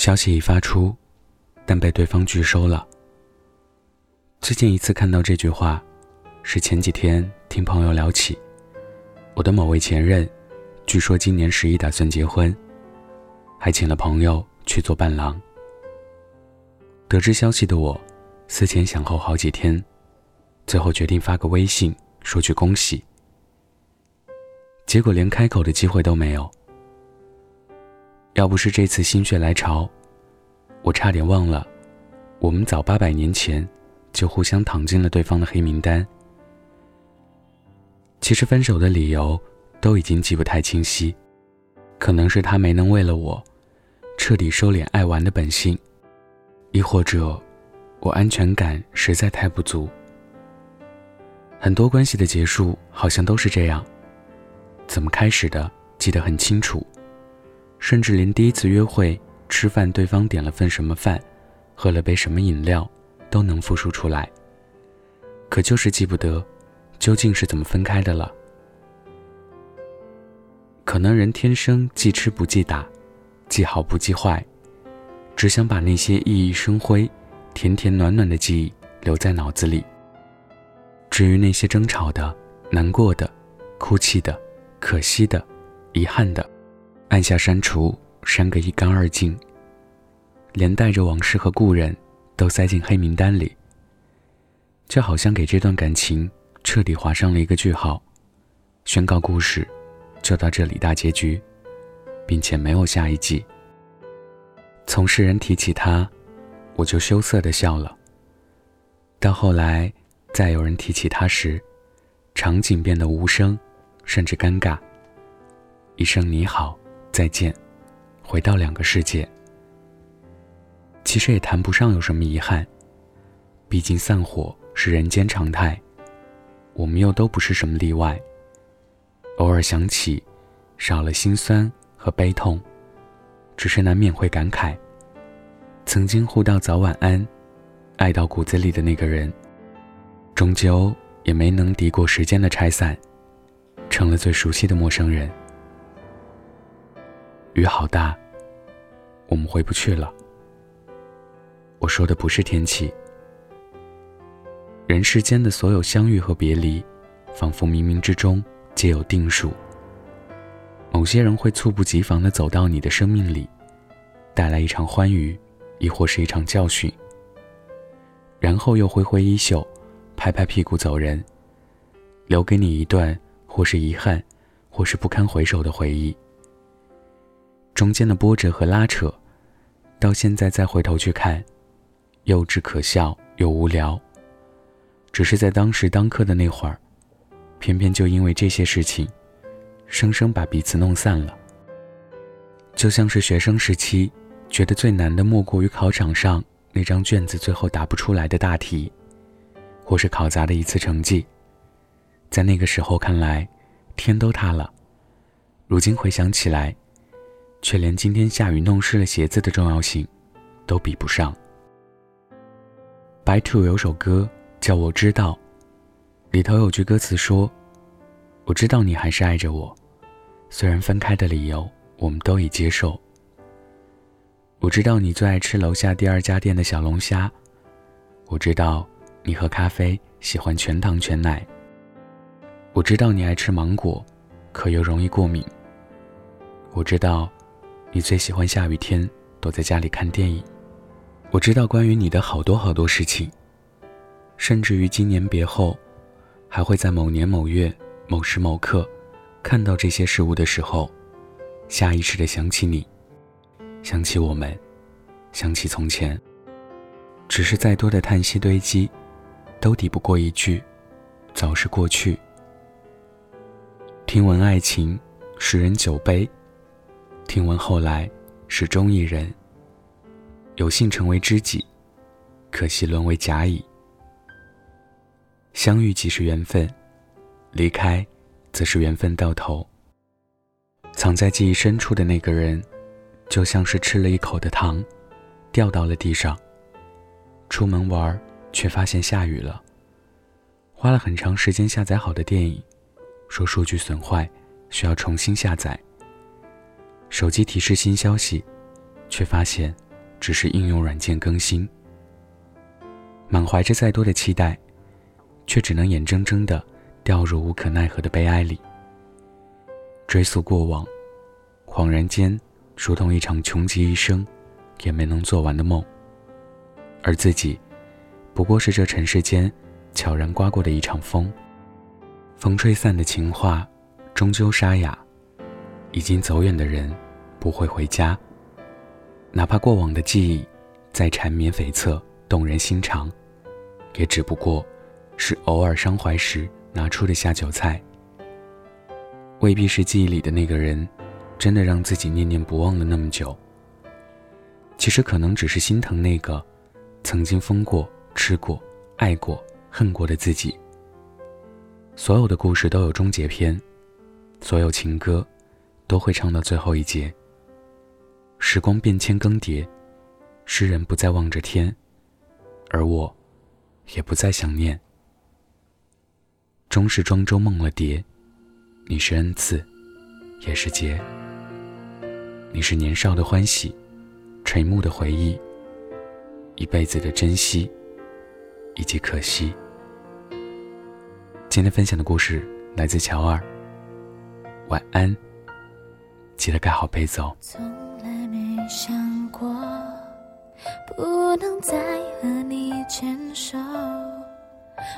消息已发出，但被对方拒收了。最近一次看到这句话，是前几天听朋友聊起，我的某位前任，据说今年十一打算结婚，还请了朋友去做伴郎。得知消息的我，思前想后好几天，最后决定发个微信说句恭喜。结果连开口的机会都没有。要不是这次心血来潮，我差点忘了，我们早八百年前就互相躺进了对方的黑名单。其实分手的理由都已经记不太清晰，可能是他没能为了我彻底收敛爱玩的本性，亦或者我安全感实在太不足。很多关系的结束好像都是这样，怎么开始的记得很清楚。甚至连第一次约会吃饭，对方点了份什么饭，喝了杯什么饮料，都能复述出来。可就是记不得，究竟是怎么分开的了。可能人天生记吃不记打，记好不记坏，只想把那些熠熠生辉、甜甜暖暖的记忆留在脑子里。至于那些争吵的、难过的、哭泣的、可惜的、遗憾的。按下删除，删个一干二净。连带着往事和故人都塞进黑名单里，就好像给这段感情彻底划上了一个句号，宣告故事就到这里大结局，并且没有下一季。从世人提起他，我就羞涩的笑了。到后来，再有人提起他时，场景变得无声，甚至尴尬。一声你好。再见，回到两个世界。其实也谈不上有什么遗憾，毕竟散伙是人间常态，我们又都不是什么例外。偶尔想起，少了心酸和悲痛，只是难免会感慨，曾经互道早晚安，爱到骨子里的那个人，终究也没能敌过时间的拆散，成了最熟悉的陌生人。雨好大，我们回不去了。我说的不是天气。人世间的所有相遇和别离，仿佛冥冥之中皆有定数。某些人会猝不及防地走到你的生命里，带来一场欢愉，亦或是一场教训。然后又挥挥衣袖，拍拍屁股走人，留给你一段或是遗憾，或是不堪回首的回忆。中间的波折和拉扯，到现在再回头去看，幼稚可笑又无聊。只是在当时当刻的那会儿，偏偏就因为这些事情，生生把彼此弄散了。就像是学生时期，觉得最难的莫过于考场上那张卷子最后答不出来的大题，或是考砸的一次成绩。在那个时候看来，天都塌了。如今回想起来。却连今天下雨弄湿了鞋子的重要性，都比不上。白兔有首歌叫《我知道》，里头有句歌词说：“我知道你还是爱着我，虽然分开的理由我们都已接受。我知道你最爱吃楼下第二家店的小龙虾，我知道你喝咖啡喜欢全糖全奶，我知道你爱吃芒果，可又容易过敏。我知道。”你最喜欢下雨天躲在家里看电影。我知道关于你的好多好多事情，甚至于今年别后，还会在某年某月某时某刻，看到这些事物的时候，下意识的想起你，想起我们，想起从前。只是再多的叹息堆积，都抵不过一句“早是过去”。听闻爱情，使人酒杯。听闻后来是中一人，有幸成为知己，可惜沦为甲乙。相遇即是缘分，离开则是缘分到头。藏在记忆深处的那个人，就像是吃了一口的糖，掉到了地上。出门玩却发现下雨了，花了很长时间下载好的电影，说数据损坏，需要重新下载。手机提示新消息，却发现只是应用软件更新。满怀着再多的期待，却只能眼睁睁的掉入无可奈何的悲哀里。追溯过往，恍然间，如同一场穷极一生也没能做完的梦。而自己，不过是这尘世间悄然刮过的一场风。风吹散的情话，终究沙哑。已经走远的人，不会回家。哪怕过往的记忆再缠绵悱恻、动人心肠，也只不过是偶尔伤怀时拿出的下酒菜。未必是记忆里的那个人，真的让自己念念不忘了那么久。其实可能只是心疼那个曾经疯过、吃过、爱过、恨过的自己。所有的故事都有终结篇，所有情歌都会唱到最后一节。时光变迁更迭，诗人不再望着天，而我，也不再想念。终是庄周梦了蝶。你是恩赐，也是劫。你是年少的欢喜，垂暮的回忆，一辈子的珍惜，以及可惜。今天分享的故事来自乔二。晚安，记得盖好被子哦。从来没想过不能再和你牵手，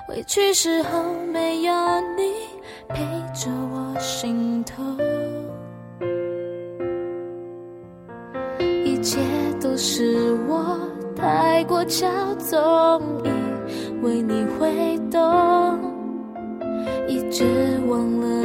委屈时候没有你。陪着我心头，一切都是我太过骄纵，以为你会懂，一直忘了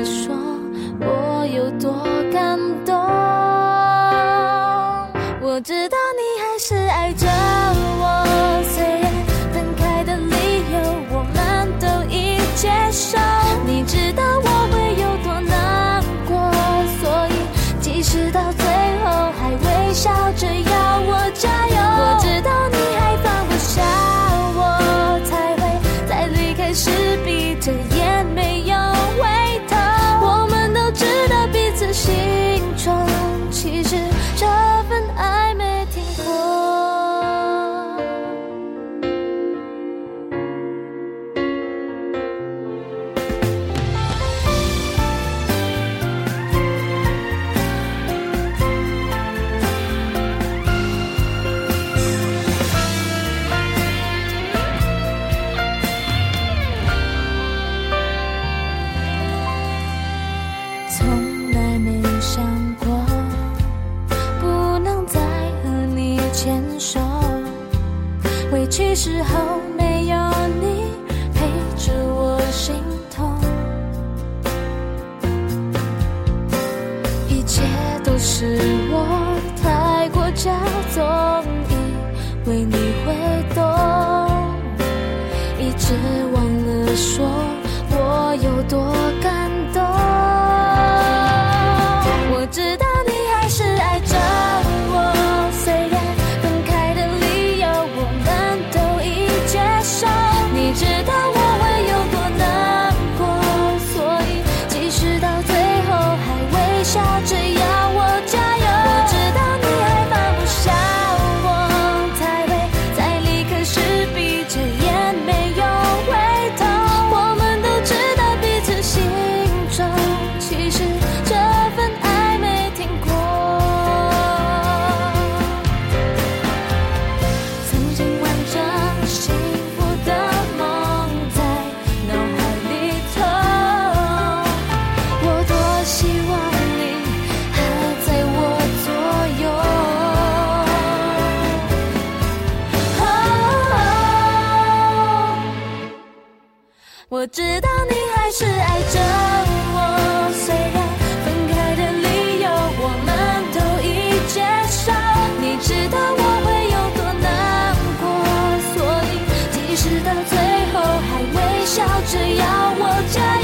其实后没有你陪着我心痛，一切都是我太过骄纵，以为你会懂，一直忘了说我知道你还是爱着我，虽然分开的理由我们都已接受。你知道我会有多难过，所以即使到最后还微笑着要我加油。